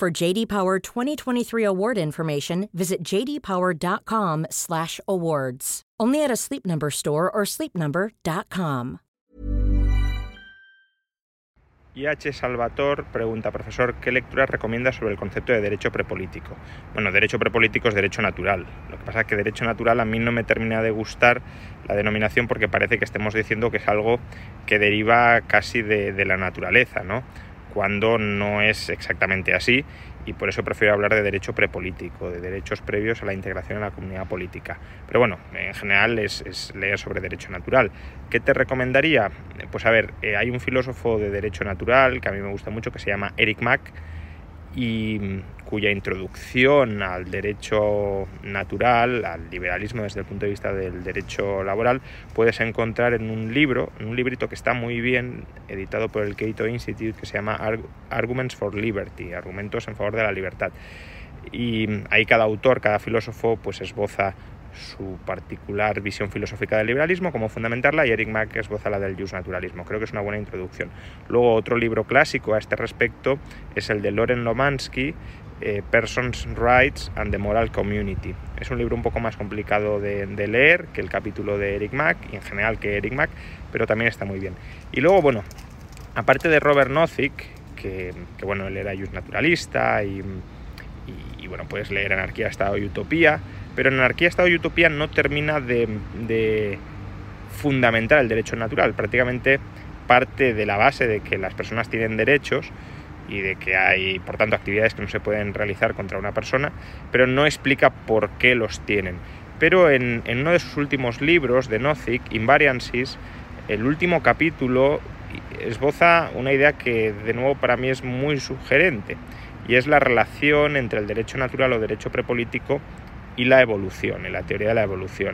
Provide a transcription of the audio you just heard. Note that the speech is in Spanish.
For JD Power 2023 award information, visit jdpower.com/awards. Only at a Sleep Number store or sleepnumber.com. IH Salvator pregunta, profesor, ¿qué lecturas recomienda sobre el concepto de derecho prepolítico? Bueno, derecho prepolítico es derecho natural. Lo que pasa es que derecho natural a mí no me termina de gustar la denominación porque parece que estemos diciendo que es algo que deriva casi de, de la naturaleza, ¿no? Cuando no es exactamente así y por eso prefiero hablar de derecho prepolítico, de derechos previos a la integración en la comunidad política. Pero bueno, en general es, leer sobre derecho natural. ¿Qué te recomendaría? Pues a ver, eh, hay un filósofo de derecho natural que a mí me gusta mucho que se llama Eric Mack y mm, cuya introducción al derecho natural, al liberalismo desde el punto de vista del derecho laboral, puedes encontrar en un libro, en un librito que está muy bien editado por el Cato Institute que se llama Arguments for Liberty, argumentos en favor de la libertad. Y mm, ahí cada autor, cada filósofo, pues esboza su particular visión filosófica del liberalismo, cómo fundamentarla, y Eric Mack esboza la del naturalismo Creo que es una buena introducción. Luego, otro libro clásico a este respecto es el de Loren Lomansky, eh, Persons' Rights and the Moral Community. Es un libro un poco más complicado de, leer que el capítulo de Eric Mack, y en general que Eric Mack, pero también está muy bien. Y luego, bueno, aparte de Robert Nozick, que, bueno, él era naturalista y, y, y bueno, puedes leer Anarquía, Estado y Utopía, pero en anarquía, Estado y utopía no termina de, fundamentar el derecho natural. Prácticamente parte de la base de que las personas tienen derechos y de que hay, por tanto, actividades que no se pueden realizar contra una persona, pero no explica por qué los tienen. Pero en, uno de sus últimos libros, de Nozick, Invariances, el último capítulo esboza una idea que, de nuevo, para mí es muy sugerente, y es la relación entre el derecho natural o derecho prepolítico y la evolución, en la teoría de la evolución.